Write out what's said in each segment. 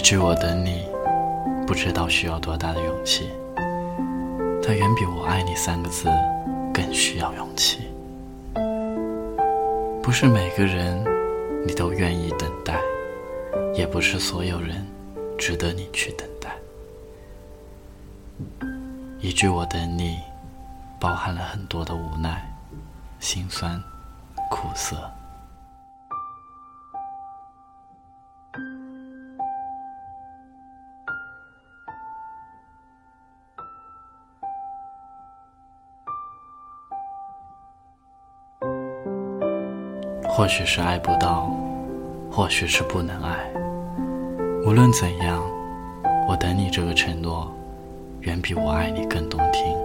一句“我等你”，不知道需要多大的勇气。它远比“我爱你”三个字更需要勇气。不是每个人你都愿意等待，也不是所有人值得你去等待。一句“我等你”，包含了很多的无奈、心酸、苦涩。或许是爱不到，或许是不能爱。无论怎样，我等你这个承诺，远比我爱你更动听。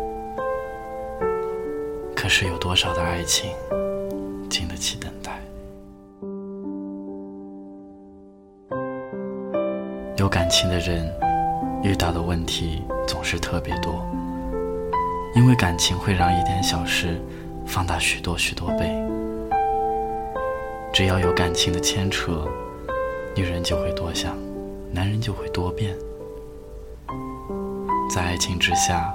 可是有多少的爱情，经得起等待？有感情的人，遇到的问题总是特别多，因为感情会让一点小事放大许多许多倍。只要有感情的牵扯，女人就会多想，男人就会多变。在爱情之下，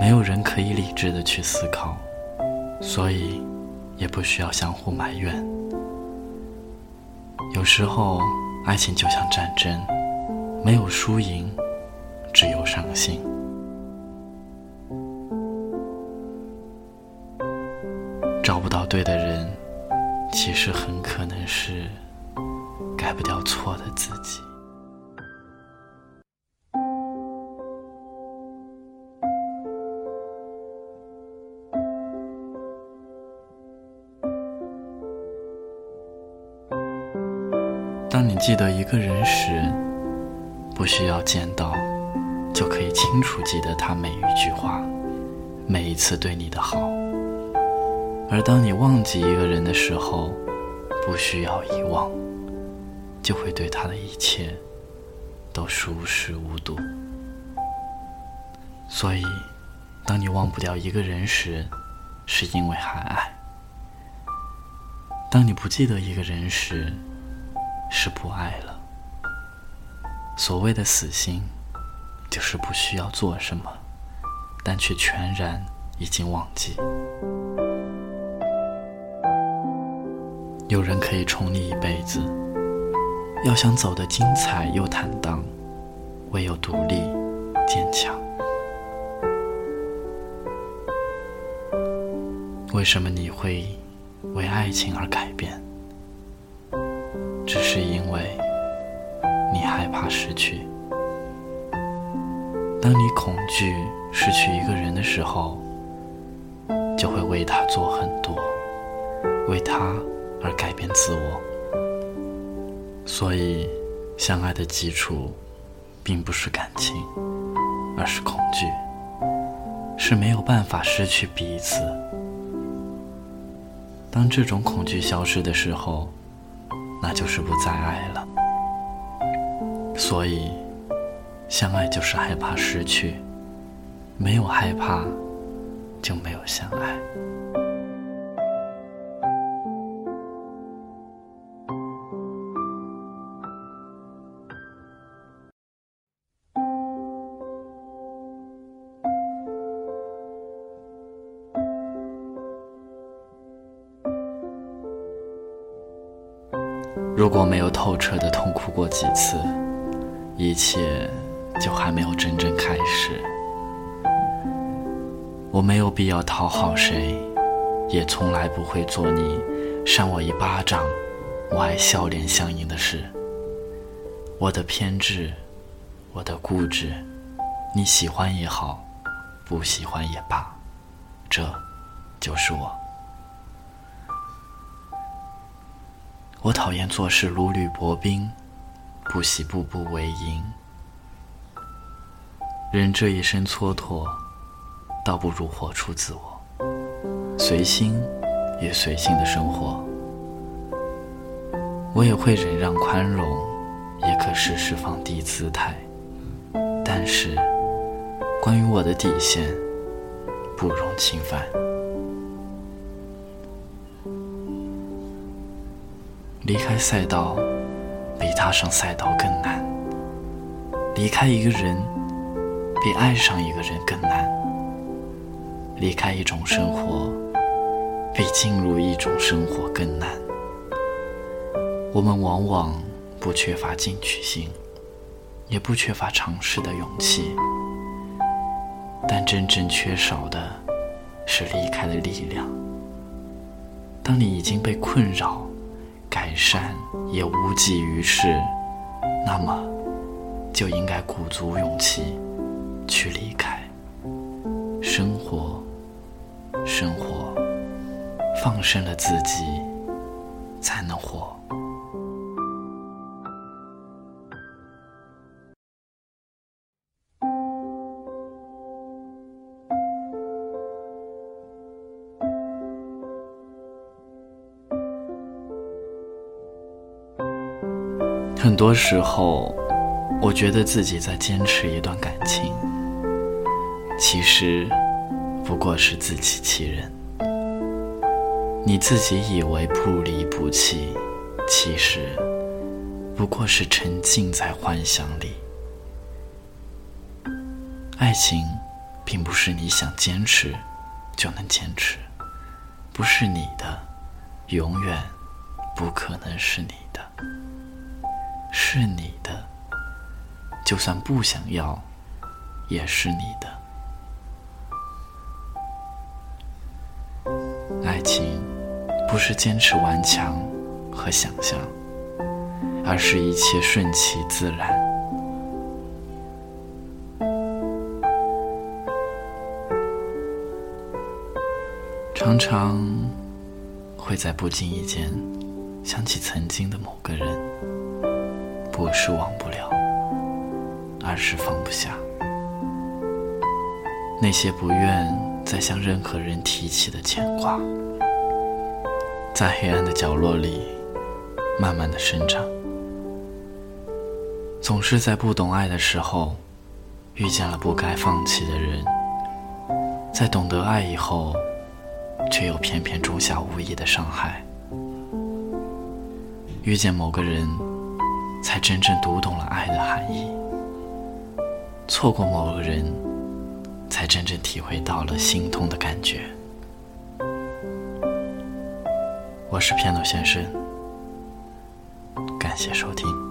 没有人可以理智的去思考，所以也不需要相互埋怨。有时候，爱情就像战争，没有输赢，只有伤心。其实很可能是改不掉错的自己。当你记得一个人时，不需要见到，就可以清楚记得他每一句话，每一次对你的好。而当你忘记一个人的时候，不需要遗忘，就会对他的一切都熟视无睹。所以，当你忘不掉一个人时，是因为还爱；当你不记得一个人时，是不爱了。所谓的死心，就是不需要做什么，但却全然已经忘记。有人可以宠你一辈子，要想走得精彩又坦荡，唯有独立坚强。为什么你会为爱情而改变？只是因为你害怕失去。当你恐惧失去一个人的时候，就会为他做很多，为他。而改变自我，所以相爱的基础，并不是感情，而是恐惧，是没有办法失去彼此。当这种恐惧消失的时候，那就是不再爱了。所以，相爱就是害怕失去，没有害怕，就没有相爱。如果没有透彻的痛哭过几次，一切就还没有真正开始。我没有必要讨好谁，也从来不会做你扇我一巴掌，我爱笑脸相迎的事。我的偏执，我的固执，你喜欢也好，不喜欢也罢，这就是我。我讨厌做事如履薄冰，不喜步步为营。人这一生蹉跎，倒不如活出自我，随心也随性的生活。我也会忍让宽容，也可适时放低姿态。但是，关于我的底线，不容侵犯。离开赛道，比踏上赛道更难。离开一个人，比爱上一个人更难；离开一种生活，比进入一种生活更难。我们往往不缺乏进取心，也不缺乏尝试的勇气，但真正缺少的是离开的力量。当你已经被困扰，改善也无济于事，那么就应该鼓足勇气去离开。生活，生活，放生了自己，才能活。很多时候，我觉得自己在坚持一段感情，其实不过是自欺欺人。你自己以为不离不弃，其实不过是沉浸在幻想里。爱情并不是你想坚持就能坚持，不是你的，永远不可能是你的。是你的，就算不想要，也是你的。爱情不是坚持顽强和想象，而是一切顺其自然。常常会在不经意间想起曾经的某个人。不是忘不了，而是放不下。那些不愿再向任何人提起的牵挂，在黑暗的角落里慢慢的生长。总是在不懂爱的时候，遇见了不该放弃的人；在懂得爱以后，却又偏偏种下无意的伤害。遇见某个人。才真正读懂了爱的含义。错过某个人，才真正体会到了心痛的感觉。我是片头先生，感谢收听。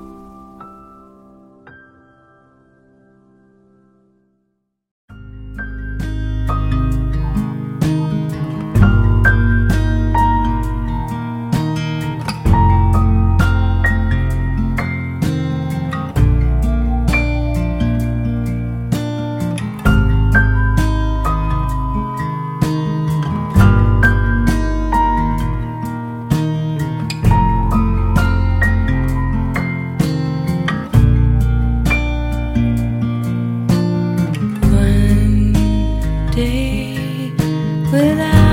without